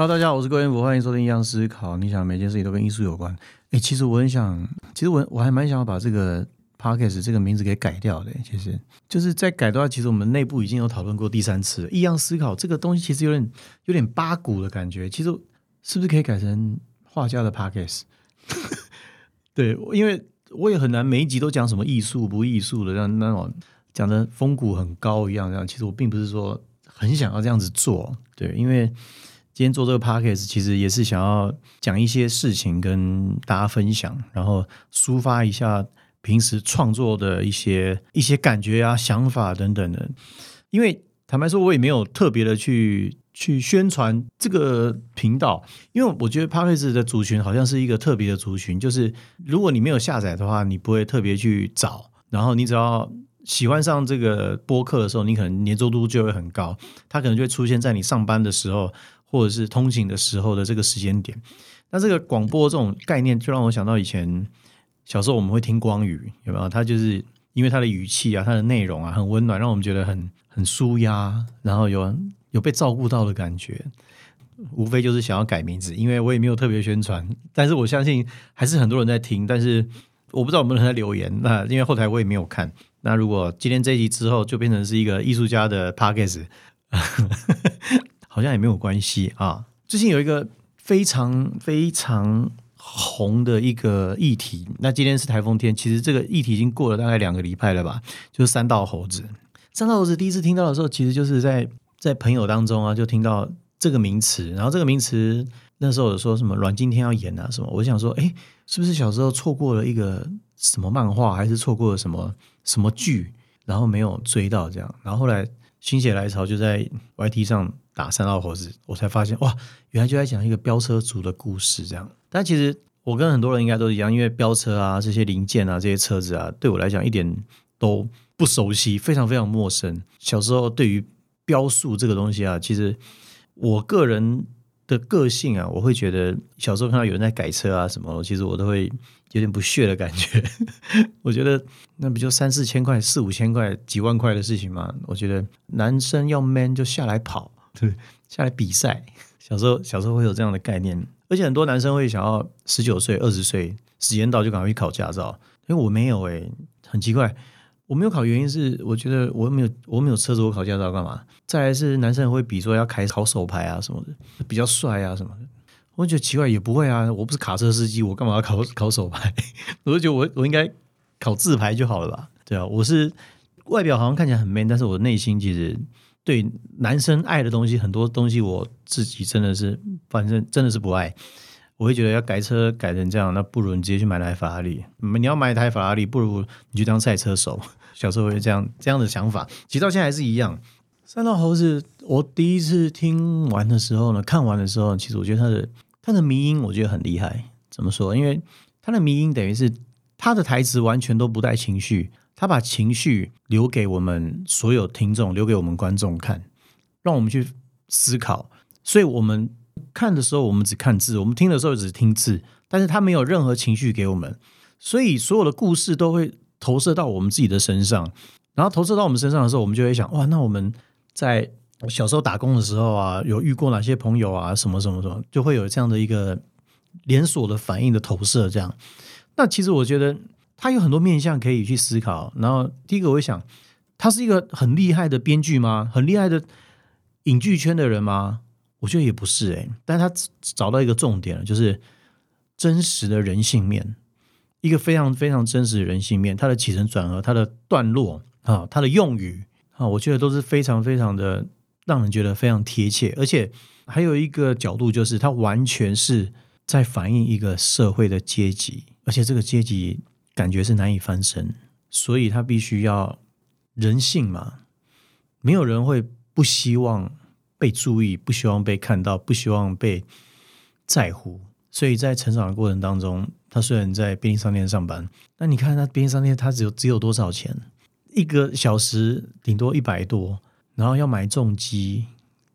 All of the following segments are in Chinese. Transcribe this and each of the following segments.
Hello，大家好，我是郭彦福，欢迎收听《一样思考》。你想每件事情都跟艺术有关？哎，其实我很想，其实我我还蛮想要把这个 podcast 这个名字给改掉的。其实就是在改的话，其实我们内部已经有讨论过第三次。一样思考这个东西其实有点有点八股的感觉。其实是不是可以改成画家的 podcast？对，因为我也很难每一集都讲什么艺术不艺术的，让那种讲的风骨很高一样。这样其实我并不是说很想要这样子做。对，因为。今天做这个 podcast 其实也是想要讲一些事情跟大家分享，然后抒发一下平时创作的一些一些感觉啊、想法等等的。因为坦白说，我也没有特别的去去宣传这个频道，因为我觉得 podcast 的族群好像是一个特别的族群，就是如果你没有下载的话，你不会特别去找，然后你只要喜欢上这个播客的时候，你可能粘着度就会很高，它可能就会出现在你上班的时候。或者是通勤的时候的这个时间点，那这个广播这种概念就让我想到以前小时候我们会听光语，有没有？它就是因为它的语气啊，它的内容啊很温暖，让我们觉得很很舒压，然后有有被照顾到的感觉。无非就是想要改名字，因为我也没有特别宣传，但是我相信还是很多人在听，但是我不知道有没有人在留言。那因为后台我也没有看。那如果今天这一集之后就变成是一个艺术家的 p o c a s 好像也没有关系啊。最近有一个非常非常红的一个议题，那今天是台风天，其实这个议题已经过了大概两个礼拜了吧。就是三道猴子，三道猴子第一次听到的时候，其实就是在在朋友当中啊，就听到这个名词。然后这个名词那时候有说什么阮经天要演啊什么，我想说，哎，是不是小时候错过了一个什么漫画，还是错过了什么什么剧，然后没有追到这样。然后后来心血来潮，就在 YT 上。打三道猴子，我才发现哇，原来就在讲一个飙车族的故事这样。但其实我跟很多人应该都一样，因为飙车啊这些零件啊这些车子啊，对我来讲一点都不熟悉，非常非常陌生。小时候对于标速这个东西啊，其实我个人的个性啊，我会觉得小时候看到有人在改车啊什么，其实我都会有点不屑的感觉。我觉得那不就三四千块、四五千块、几万块的事情吗？我觉得男生要 man 就下来跑。对，下来比赛。小时候，小时候会有这样的概念，而且很多男生会想要十九岁、二十岁时间到就赶快去考驾照。因为我没有哎，很奇怪，我没有考原因是我觉得我没有我没有车子，我考驾照干嘛？再来是男生会比说要开考手牌啊什么的，比较帅啊什么的。我觉得奇怪，也不会啊，我不是卡车司机，我干嘛要考考手牌？我就觉得我我应该考自牌就好了吧？对啊，我是外表好像看起来很 man，但是我内心其实。对男生爱的东西，很多东西我自己真的是，反正真的是不爱。我会觉得要改车改成这样，那不如你直接去买台法拉利。你要买一台法拉利，不如你去当赛车手。小时候会这样这样的想法，其实到现在还是一样。三道猴子，我第一次听完的时候呢，看完的时候，其实我觉得他的他的迷音，我觉得很厉害。怎么说？因为他的迷音等于是他的台词完全都不带情绪。他把情绪留给我们所有听众，留给我们观众看，让我们去思考。所以，我们看的时候，我们只看字；我们听的时候，只听字。但是，他没有任何情绪给我们，所以所有的故事都会投射到我们自己的身上。然后，投射到我们身上的时候，我们就会想：哇，那我们在小时候打工的时候啊，有遇过哪些朋友啊？什么什么什么，就会有这样的一个连锁的反应的投射。这样，那其实我觉得。他有很多面向可以去思考。然后第一个，我想，他是一个很厉害的编剧吗？很厉害的影剧圈的人吗？我觉得也不是诶，但他找到一个重点了，就是真实的人性面，一个非常非常真实的人性面。他的起承转合，他的段落啊，他的用语啊，我觉得都是非常非常的让人觉得非常贴切。而且还有一个角度，就是他完全是在反映一个社会的阶级，而且这个阶级。感觉是难以翻身，所以他必须要人性嘛。没有人会不希望被注意，不希望被看到，不希望被在乎。所以在成长的过程当中，他虽然在便利商店上班，那你看他便利商店，他只有只有多少钱？一个小时顶多一百多，然后要买重机，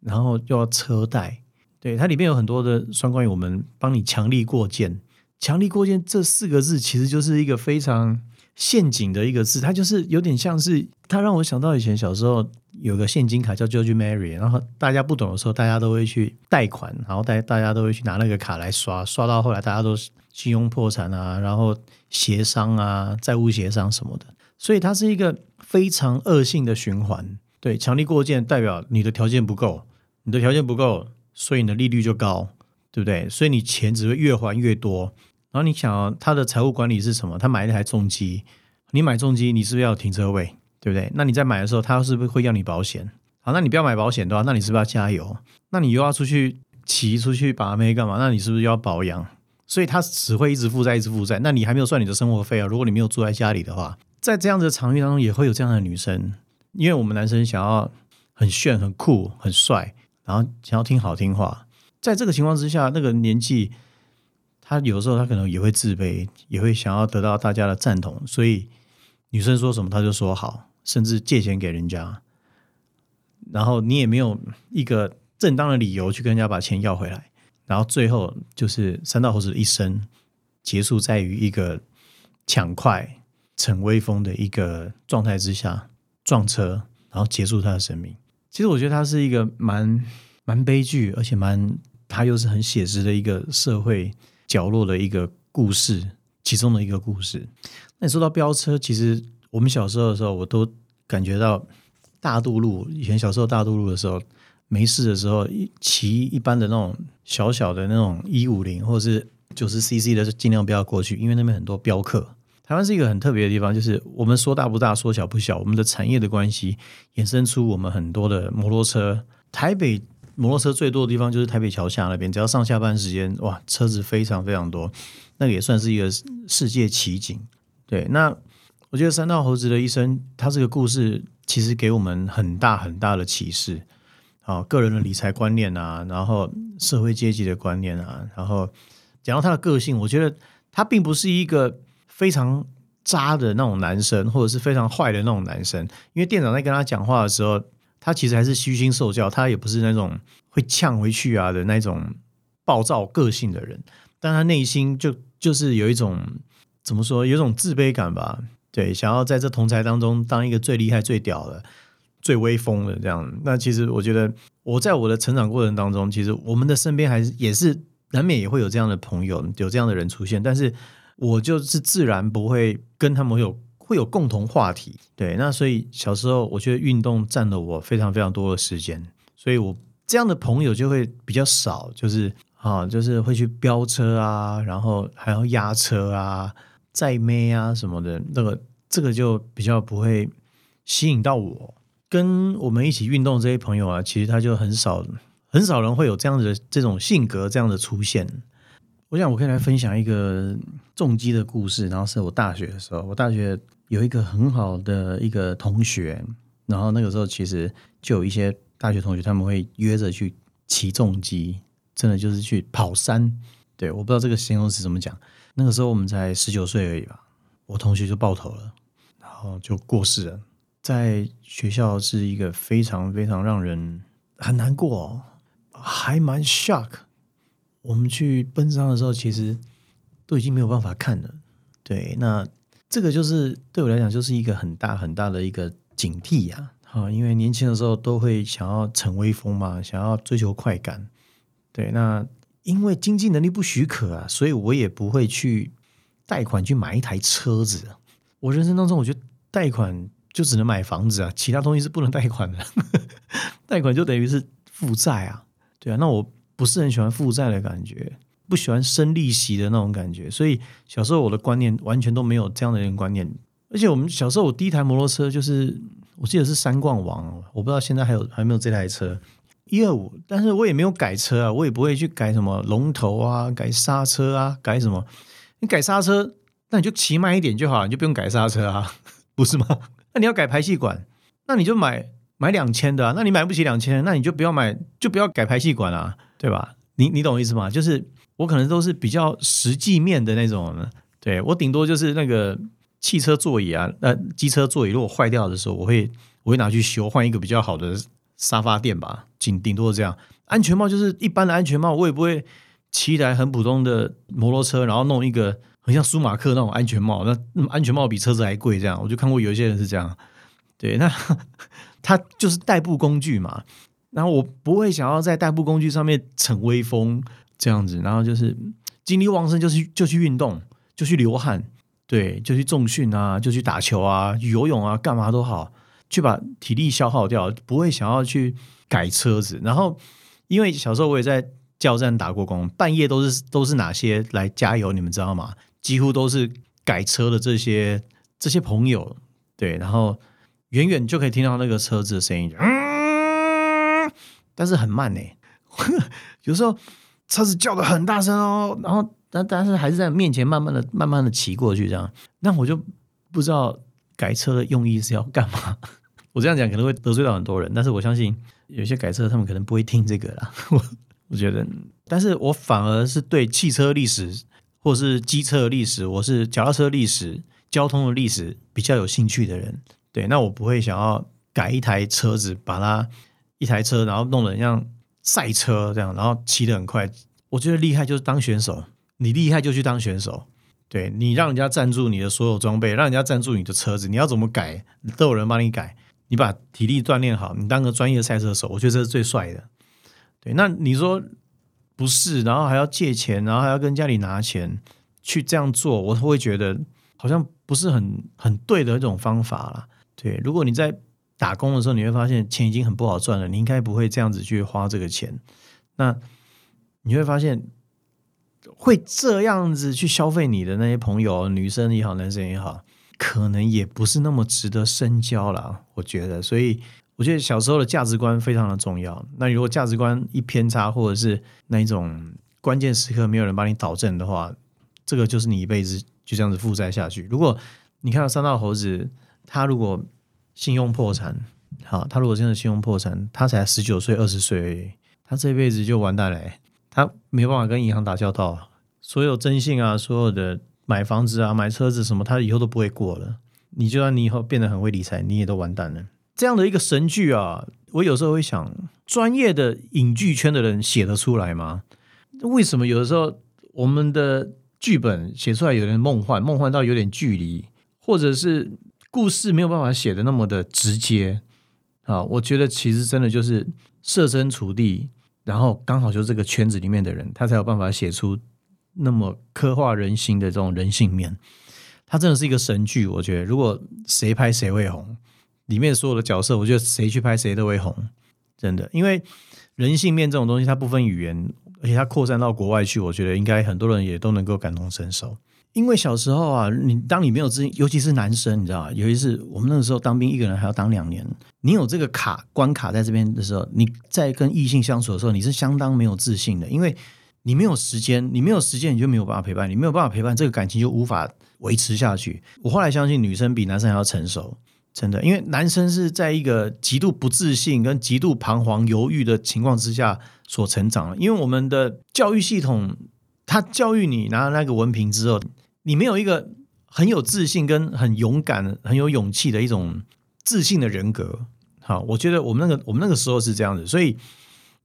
然后又要车贷。对，它里面有很多的双关语，我们帮你强力过件。强力过件这四个字其实就是一个非常陷阱的一个字，它就是有点像是，它让我想到以前小时候有个现金卡叫 George Mary，然后大家不懂的时候，大家都会去贷款，然后大大家都会去拿那个卡来刷，刷到后来大家都信用破产啊，然后协商啊，债务协商什么的，所以它是一个非常恶性的循环。对，强力过件代表你的条件不够，你的条件不够，所以你的利率就高，对不对？所以你钱只会越还越多。然后你想，他的财务管理是什么？他买一台重机，你买重机，你是不是要有停车位？对不对？那你在买的时候，他是不是会要你保险？好，那你不要买保险的话，那你是不是要加油？那你又要出去骑出去把妹干嘛？那你是不是要保养？所以他只会一直负债，一直负债。那你还没有算你的生活费啊？如果你没有住在家里的话，在这样子的场域当中，也会有这样的女生，因为我们男生想要很炫、很酷、很帅，然后想要听好听话，在这个情况之下，那个年纪。他有时候他可能也会自卑，也会想要得到大家的赞同，所以女生说什么他就说好，甚至借钱给人家，然后你也没有一个正当的理由去跟人家把钱要回来，然后最后就是三道猴子的一生结束在于一个抢快逞威风的一个状态之下撞车，然后结束他的生命。其实我觉得他是一个蛮蛮悲剧，而且蛮他又是很写实的一个社会。角落的一个故事，其中的一个故事。那你说到飙车，其实我们小时候的时候，我都感觉到大渡路。以前小时候大渡路的时候，没事的时候，骑一般的那种小小的那种一五零或者是九十 CC 的，尽量不要过去，因为那边很多飙客。台湾是一个很特别的地方，就是我们说大不大，说小不小。我们的产业的关系，衍生出我们很多的摩托车。台北。摩托车最多的地方就是台北桥下那边，只要上下班时间，哇，车子非常非常多，那个也算是一个世界奇景。对，那我觉得三道猴子的一生，他这个故事其实给我们很大很大的启示。啊，个人的理财观念啊，然后社会阶级的观念啊，然后讲到他的个性，我觉得他并不是一个非常渣的那种男生，或者是非常坏的那种男生，因为店长在跟他讲话的时候。他其实还是虚心受教，他也不是那种会呛回去啊的那种暴躁个性的人，但他内心就就是有一种怎么说，有一种自卑感吧？对，想要在这同才当中当一个最厉害、最屌的、最威风的这样。那其实我觉得，我在我的成长过程当中，其实我们的身边还是也是难免也会有这样的朋友，有这样的人出现，但是我就是自然不会跟他们有。会有共同话题，对，那所以小时候我觉得运动占了我非常非常多的时间，所以我这样的朋友就会比较少，就是啊，就是会去飙车啊，然后还要压车啊、载妹啊什么的，那个这个就比较不会吸引到我。跟我们一起运动这些朋友啊，其实他就很少很少人会有这样子的这种性格这样的出现。我想我可以来分享一个重击的故事，然后是我大学的时候，我大学。有一个很好的一个同学，然后那个时候其实就有一些大学同学，他们会约着去骑重机，真的就是去跑山。对，我不知道这个形容词怎么讲。那个时候我们才十九岁而已吧，我同学就爆头了，然后就过世了。在学校是一个非常非常让人很难过，还蛮 shock。我们去奔丧的时候，其实都已经没有办法看了。对，那。这个就是对我来讲，就是一个很大很大的一个警惕呀！啊，因为年轻的时候都会想要逞威风嘛，想要追求快感。对，那因为经济能力不许可啊，所以我也不会去贷款去买一台车子。我人生当中，我觉得贷款就只能买房子啊，其他东西是不能贷款的。贷款就等于是负债啊，对啊，那我不是很喜欢负债的感觉。不喜欢生利息的那种感觉，所以小时候我的观念完全都没有这样的人观念。而且我们小时候，我第一台摩托车就是我记得是三冠王，我不知道现在还有还没有这台车一二五，但是我也没有改车啊，我也不会去改什么龙头啊、改刹车啊、改什么。你改刹车，那你就骑慢一点就好，你就不用改刹车啊，不是吗？那你要改排气管，那你就买买两千的啊。那你买不起两千，那你就不要买，就不要改排气管啊，对吧？你你懂我意思吗？就是。我可能都是比较实际面的那种，对我顶多就是那个汽车座椅啊，那机车座椅如果坏掉的时候，我会我会拿去修，换一个比较好的沙发垫吧，顶顶多是这样。安全帽就是一般的安全帽，我也不会骑一台很普通的摩托车，然后弄一个很像舒马克那种安全帽，那那安全帽比车子还贵，这样我就看过有一些人是这样。对，那他就是代步工具嘛。然后我不会想要在代步工具上面逞威风这样子，然后就是精力旺盛，就去就去运动，就去流汗，对，就去重训啊，就去打球啊，游泳啊，干嘛都好，去把体力消耗掉，不会想要去改车子。然后因为小时候我也在加油站打过工，半夜都是都是哪些来加油，你们知道吗？几乎都是改车的这些这些朋友，对，然后远远就可以听到那个车子的声音，嗯，但是很慢呢，有时候车子叫的很大声哦，然后但但是还是在面前慢慢的慢慢的骑过去这样，那我就不知道改车的用意是要干嘛。我这样讲可能会得罪到很多人，但是我相信有些改车他们可能不会听这个啦。我 我觉得，但是我反而是对汽车历史。或者是机车历史，我是脚踏车历史、交通的历史比较有兴趣的人。对，那我不会想要改一台车子，把它一台车，然后弄得像赛车这样，然后骑得很快。我觉得厉害就是当选手，你厉害就去当选手。对你让人家赞助你的所有装备，让人家赞助你的车子，你要怎么改都有人帮你改。你把体力锻炼好，你当个专业赛车手，我觉得这是最帅的。对，那你说？不是，然后还要借钱，然后还要跟家里拿钱去这样做，我会觉得好像不是很很对的一种方法了。对，如果你在打工的时候，你会发现钱已经很不好赚了，你应该不会这样子去花这个钱。那你会发现，会这样子去消费你的那些朋友，女生也好，男生也好，可能也不是那么值得深交了。我觉得，所以。我觉得小时候的价值观非常的重要。那如果价值观一偏差，或者是那一种关键时刻没有人帮你导正的话，这个就是你一辈子就这样子负债下去。如果你看到三道猴子，他如果信用破产，好，他如果真的信用破产，他才十九岁、二十岁，他这辈子就完蛋了。他没办法跟银行打交道，所有征信啊，所有的买房子啊、买车子什么，他以后都不会过了。你就算你以后变得很会理财，你也都完蛋了。这样的一个神剧啊，我有时候会想，专业的影剧圈的人写得出来吗？为什么有的时候我们的剧本写出来有点梦幻，梦幻到有点距离，或者是故事没有办法写的那么的直接啊？我觉得其实真的就是设身处地，然后刚好就这个圈子里面的人，他才有办法写出那么刻画人心的这种人性面。他真的是一个神剧，我觉得如果谁拍谁会红。里面所有的角色，我觉得谁去拍谁都会红，真的。因为人性面这种东西，它不分语言，而且它扩散到国外去，我觉得应该很多人也都能够感同身受。因为小时候啊，你当你没有自信，尤其是男生，你知道吗？尤其是我们那个时候当兵，一个人还要当两年，你有这个卡关卡在这边的时候，你在跟异性相处的时候，你是相当没有自信的，因为你没有时间，你没有时间，你就没有办法陪伴，你没有办法陪伴，这个感情就无法维持下去。我后来相信，女生比男生还要成熟。真的，因为男生是在一个极度不自信跟极度彷徨犹豫的情况之下所成长的。因为我们的教育系统，他教育你拿了那个文凭之后，你没有一个很有自信跟很勇敢、很有勇气的一种自信的人格。好，我觉得我们那个我们那个时候是这样子，所以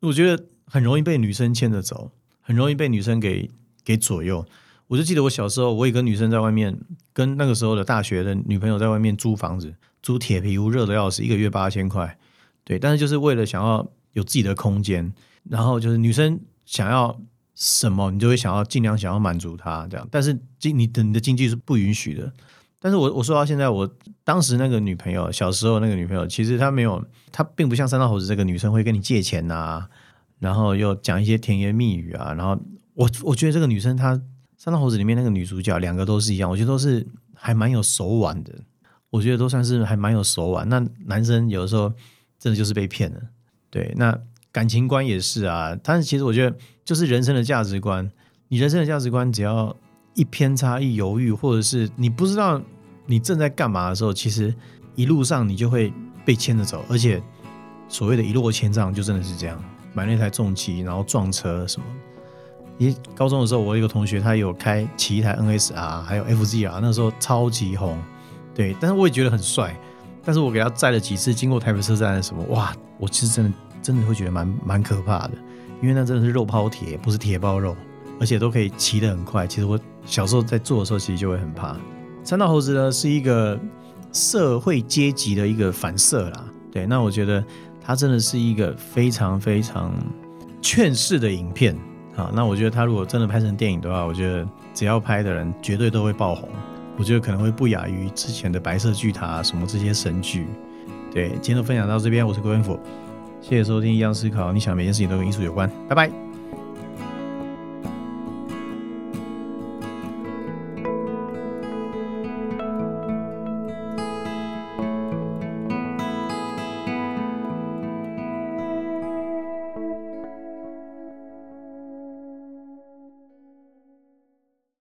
我觉得很容易被女生牵着走，很容易被女生给给左右。我就记得我小时候，我也跟女生在外面，跟那个时候的大学的女朋友在外面租房子。租铁皮屋热的要死，一个月八千块，对，但是就是为了想要有自己的空间，然后就是女生想要什么，你就会想要尽量想要满足她这样，但是经你的你的经济是不允许的。但是我我说到现在，我当时那个女朋友，小时候那个女朋友，其实她没有，她并不像三道猴子这个女生会跟你借钱呐，然后又讲一些甜言蜜语啊，然后我我觉得这个女生她三道猴子里面那个女主角两个都是一样，我觉得都是还蛮有手腕的。我觉得都算是还蛮有手腕。那男生有的时候真的就是被骗了，对。那感情观也是啊。但是其实我觉得，就是人生的价值观，你人生的价值观只要一偏差、一犹豫，或者是你不知道你正在干嘛的时候，其实一路上你就会被牵着走。而且所谓的一落千丈，就真的是这样，买那台重机，然后撞车什么。因为高中的时候，我有一个同学，他有开骑一台 NSR，还有 FZR，那时候超级红。对，但是我也觉得很帅。但是我给他载了几次，经过台北车站的什么，哇！我其实真的真的会觉得蛮蛮可怕的，因为那真的是肉包铁，不是铁包肉。而且都可以骑得很快。其实我小时候在做的时候，其实就会很怕。三道猴子呢是一个社会阶级的一个反射啦，对，那我觉得它真的是一个非常非常劝世的影片啊。那我觉得它如果真的拍成电影的话，我觉得只要拍的人绝对都会爆红。我觉得可能会不亚于之前的白色巨塔什么这些神剧。对，今天就分享到这边，我是郭文甫，谢谢收听《一样思考》，你想每件事情都跟艺术有关，拜拜。